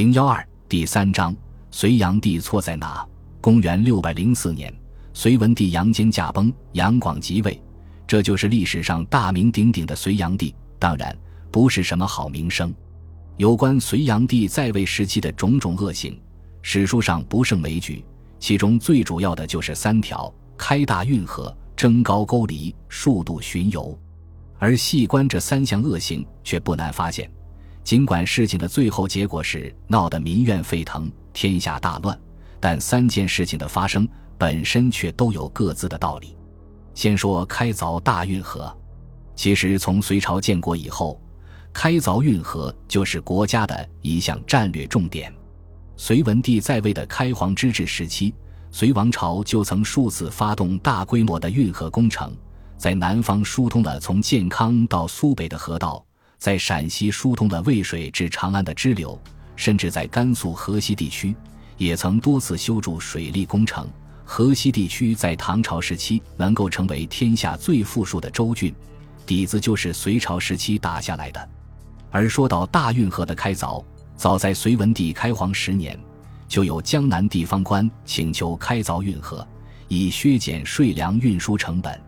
零幺二第三章，隋炀帝错在哪？公元六百零四年，隋文帝杨坚驾崩，杨广即位，这就是历史上大名鼎鼎的隋炀帝。当然，不是什么好名声。有关隋炀帝在位时期的种种恶行，史书上不胜枚举。其中最主要的就是三条：开大运河、征高句丽、数度巡游。而细观这三项恶行，却不难发现，尽管事情的最后结果是闹得民怨沸腾、天下大乱，但三件事情的发生本身却都有各自的道理。先说开凿大运河，其实从隋朝建国以后，开凿运河就是国家的一项战略重点。隋文帝在位的开皇之治时期，隋王朝就曾数次发动大规模的运河工程。在南方疏通了从建康到苏北的河道，在陕西疏通了渭水至长安的支流，甚至在甘肃河西地区，也曾多次修筑水利工程。河西地区在唐朝时期能够成为天下最富庶的州郡，底子就是隋朝时期打下来的。而说到大运河的开凿，早在隋文帝开皇十年，就有江南地方官请求开凿运河，以削减税粮运输成本。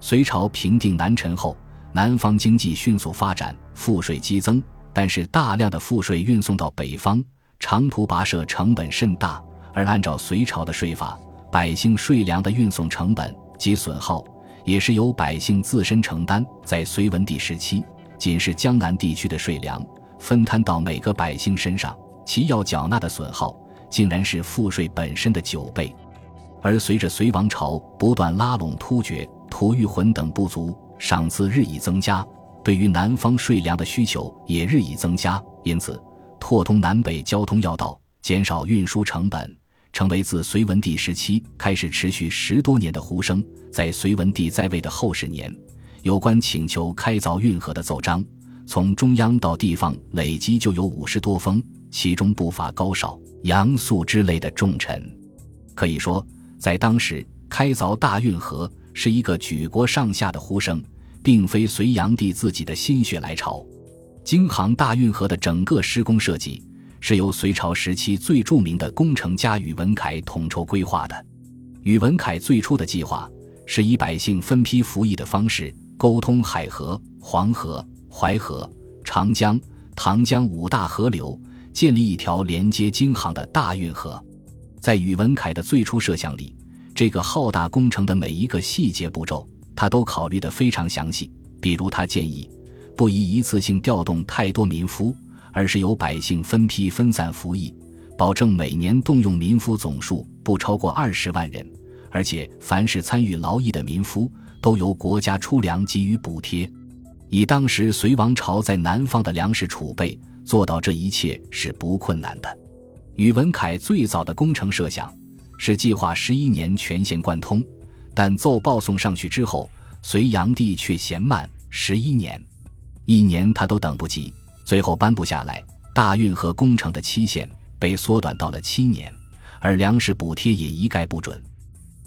隋朝平定南陈后，南方经济迅速发展，赋税激增。但是大量的赋税运送到北方，长途跋涉成本甚大。而按照隋朝的税法，百姓税粮的运送成本及损耗，也是由百姓自身承担。在隋文帝时期，仅是江南地区的税粮分摊到每个百姓身上，其要缴纳的损耗，竟然是赋税本身的九倍。而随着隋王朝不断拉拢突厥。吐谷浑等部族赏赐日益增加，对于南方税粮的需求也日益增加，因此拓通南北交通要道，减少运输成本，成为自隋文帝时期开始持续十多年的呼声。在隋文帝在位的后十年，有关请求开凿运河的奏章，从中央到地方累积就有五十多封，其中不乏高少、杨素之类的重臣。可以说，在当时开凿大运河。是一个举国上下的呼声，并非隋炀帝自己的心血来潮。京杭大运河的整个施工设计是由隋朝时期最著名的工程家宇文恺统筹规划的。宇文恺最初的计划是以百姓分批服役的方式，沟通海河、黄河、淮河、长江、唐江五大河流，建立一条连接京杭的大运河。在宇文恺的最初设想里。这个浩大工程的每一个细节步骤，他都考虑得非常详细。比如，他建议不宜一次性调动太多民夫，而是由百姓分批分散服役，保证每年动用民夫总数不超过二十万人，而且凡是参与劳役的民夫都由国家出粮给予补贴。以当时隋王朝在南方的粮食储备，做到这一切是不困难的。宇文恺最早的工程设想。是计划十一年全线贯通，但奏报送上去之后，隋炀帝却嫌慢，十一年，一年他都等不及，最后颁布下来，大运河工程的期限被缩短到了七年，而粮食补贴也一概不准，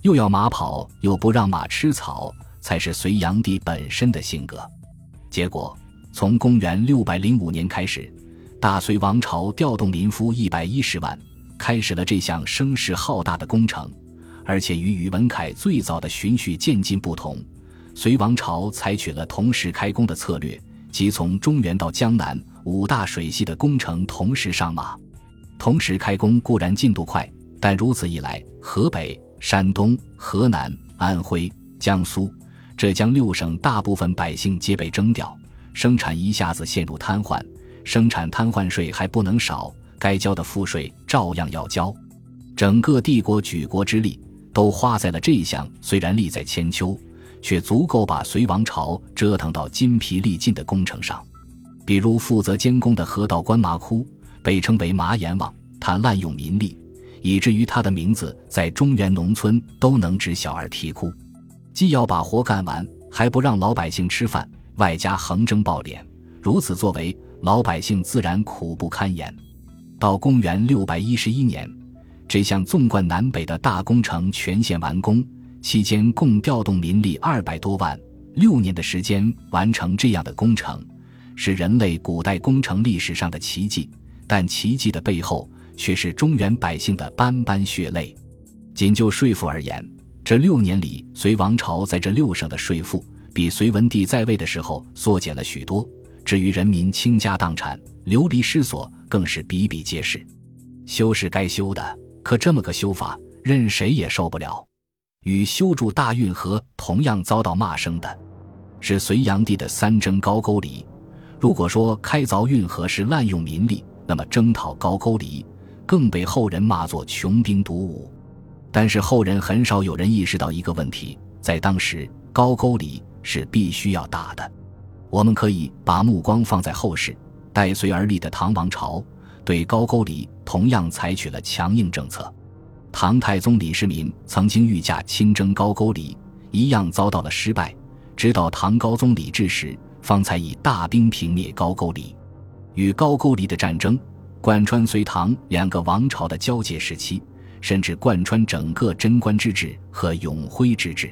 又要马跑，又不让马吃草，才是隋炀帝本身的性格。结果，从公元六百零五年开始，大隋王朝调动民夫一百一十万。开始了这项声势浩大的工程，而且与宇文恺最早的循序渐进不同，隋王朝采取了同时开工的策略，即从中原到江南五大水系的工程同时上马。同时开工固然进度快，但如此一来，河北、山东、河南、安徽、江苏、浙江六省大部分百姓皆被征调，生产一下子陷入瘫痪，生产瘫痪税还不能少。该交的赋税照样要交，整个帝国举国之力都花在了这项虽然利在千秋，却足够把隋王朝折腾到筋疲力尽的工程上。比如负责监工的河道官麻窟，被称为麻眼王，他滥用民力，以至于他的名字在中原农村都能指小儿啼哭。既要把活干完，还不让老百姓吃饭，外加横征暴敛，如此作为，老百姓自然苦不堪言。到公元六百一十一年，这项纵贯南北的大工程全线完工，期间共调动民力二百多万，六年的时间完成这样的工程，是人类古代工程历史上的奇迹。但奇迹的背后却是中原百姓的斑斑血泪。仅就税赋而言，这六年里，隋王朝在这六省的税赋比隋文帝在位的时候缩减了许多。至于人民倾家荡产、流离失所，更是比比皆是。修是该修的，可这么个修法，任谁也受不了。与修筑大运河同样遭到骂声的，是隋炀帝的三征高句丽。如果说开凿运河是滥用民力，那么征讨高句丽更被后人骂作穷兵黩武。但是后人很少有人意识到一个问题：在当时，高句丽是必须要打的。我们可以把目光放在后世，代隋而立的唐王朝对高句丽同样采取了强硬政策。唐太宗李世民曾经御驾亲征高句丽，一样遭到了失败。直到唐高宗李治时，方才以大兵平灭高句丽。与高句丽的战争贯穿隋唐两个王朝的交界时期，甚至贯穿整个贞观之治和永徽之治。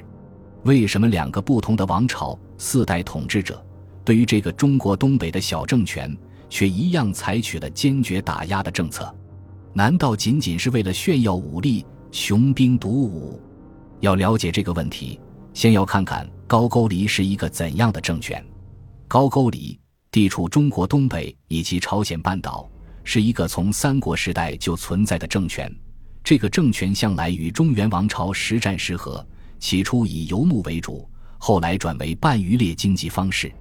为什么两个不同的王朝四代统治者，对于这个中国东北的小政权，却一样采取了坚决打压的政策？难道仅仅是为了炫耀武力、雄兵黩武？要了解这个问题，先要看看高句丽是一个怎样的政权。高句丽地处中国东北以及朝鲜半岛，是一个从三国时代就存在的政权。这个政权向来与中原王朝时战时和，起初以游牧为主，后来转为半渔猎经济方式。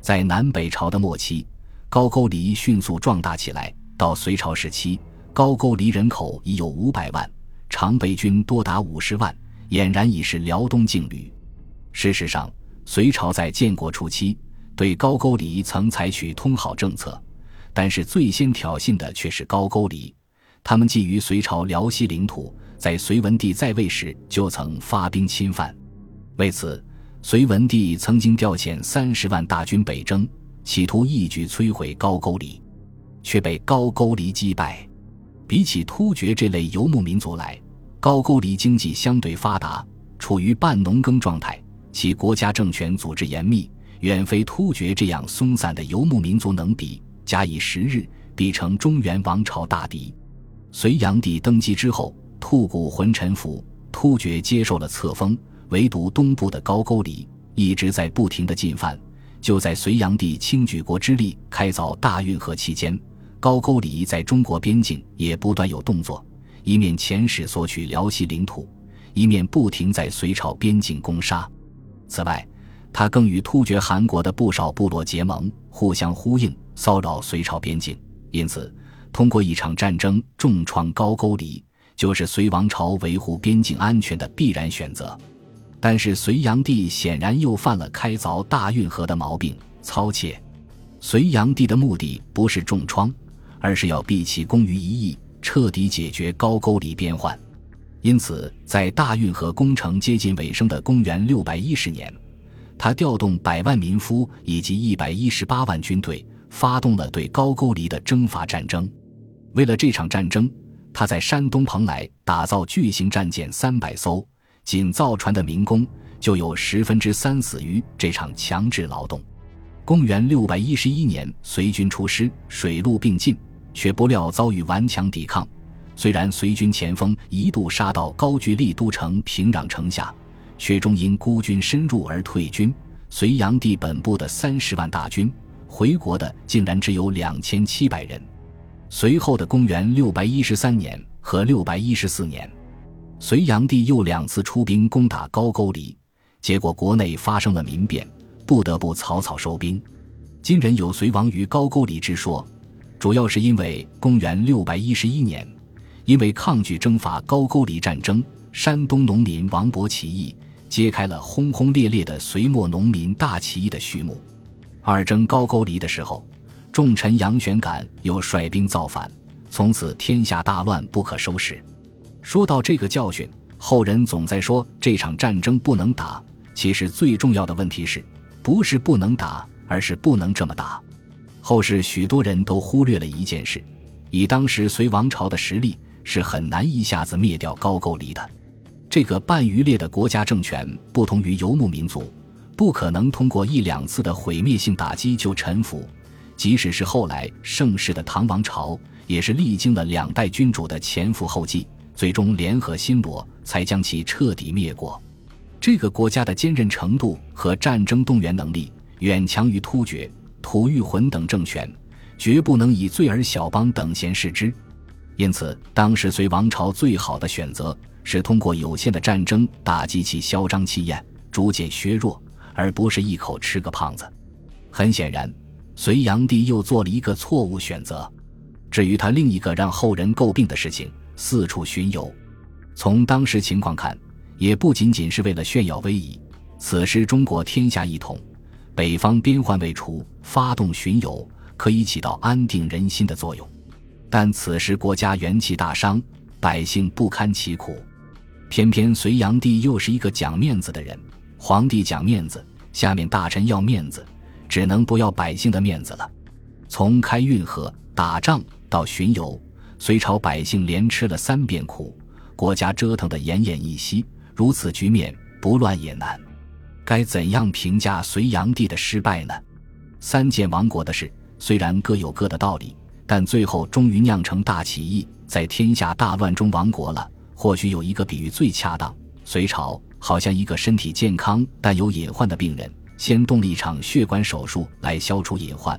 在南北朝的末期，高句丽迅速壮大起来，到隋朝时期。高句丽人口已有五百万，常备军多达五十万，俨然已是辽东劲旅。事实上，隋朝在建国初期对高句丽曾采取通好政策，但是最先挑衅的却是高句丽。他们觊觎隋朝辽西领土，在隋文帝在位时就曾发兵侵犯。为此，隋文帝曾经调遣三十万大军北征，企图一举摧毁高句丽，却被高句丽击败。比起突厥这类游牧民族来，高句丽经济相对发达，处于半农耕状态，其国家政权组织严密，远非突厥这样松散的游牧民族能比。假以时日，必成中原王朝大敌。隋炀帝登基之后，吐谷浑臣服，突厥接受了册封，唯独东部的高句丽一直在不停的进犯。就在隋炀帝倾举国之力开凿大运河期间。高句丽在中国边境也不断有动作，一面遣使索取辽西领土，一面不停在隋朝边境攻杀。此外，他更与突厥汗国的不少部落结盟，互相呼应，骚扰隋朝边境。因此，通过一场战争重创高句丽，就是隋王朝维护边境安全的必然选择。但是，隋炀帝显然又犯了开凿大运河的毛病，操切。隋炀帝的目的不是重创。而是要毕其功于一役，彻底解决高句丽边患。因此，在大运河工程接近尾声的公元六百一十年，他调动百万民夫以及一百一十八万军队，发动了对高句丽的征伐战争。为了这场战争，他在山东蓬莱打造巨型战舰三百艘，仅造船的民工就有十分之三死于这场强制劳动。公元六百一十一年，隋军出师，水陆并进。却不料遭遇顽强抵抗，虽然隋军前锋一度杀到高句丽都城平壤城下，却终因孤军深入而退军。隋炀帝本部的三十万大军回国的竟然只有两千七百人。随后的公元六百一十三年和六百一十四年，隋炀帝又两次出兵攻打高句丽，结果国内发生了民变，不得不草草收兵。今人有隋亡于高句丽之说。主要是因为公元六百一十一年，因为抗拒征伐高句丽战争，山东农民王勃起义，揭开了轰轰烈烈的隋末农民大起义的序幕。二征高句丽的时候，重臣杨玄感又率兵造反，从此天下大乱，不可收拾。说到这个教训，后人总在说这场战争不能打。其实最重要的问题是，不是不能打，而是不能这么打。后世许多人都忽略了一件事：以当时隋王朝的实力，是很难一下子灭掉高句丽的。这个半渔猎的国家政权，不同于游牧民族，不可能通过一两次的毁灭性打击就臣服。即使是后来盛世的唐王朝，也是历经了两代君主的前赴后继，最终联合新罗，才将其彻底灭国。这个国家的坚韧程度和战争动员能力，远强于突厥、吐谷浑等政权，绝不能以罪尔小邦等闲视之。因此，当时隋王朝最好的选择是通过有限的战争打击其嚣张气焰，逐渐削弱，而不是一口吃个胖子。很显然。隋炀帝又做了一个错误选择。至于他另一个让后人诟病的事情——四处巡游，从当时情况看，也不仅仅是为了炫耀威仪。此时中国天下一统，北方边患未除，发动巡游可以起到安定人心的作用。但此时国家元气大伤，百姓不堪其苦，偏偏隋炀帝又是一个讲面子的人。皇帝讲面子，下面大臣要面子。只能不要百姓的面子了。从开运河、打仗到巡游，隋朝百姓连吃了三遍苦，国家折腾得奄奄一息。如此局面，不乱也难。该怎样评价隋炀帝的失败呢？三件亡国的事虽然各有各的道理，但最后终于酿成大起义，在天下大乱中亡国了。或许有一个比喻最恰当：隋朝好像一个身体健康但有隐患的病人。先动了一场血管手术来消除隐患，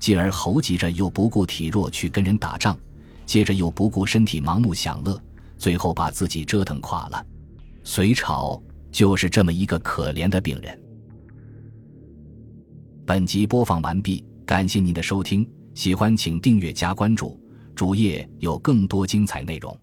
继而猴急着又不顾体弱去跟人打仗，接着又不顾身体盲目享乐，最后把自己折腾垮了。隋朝就是这么一个可怜的病人。本集播放完毕，感谢您的收听，喜欢请订阅加关注，主页有更多精彩内容。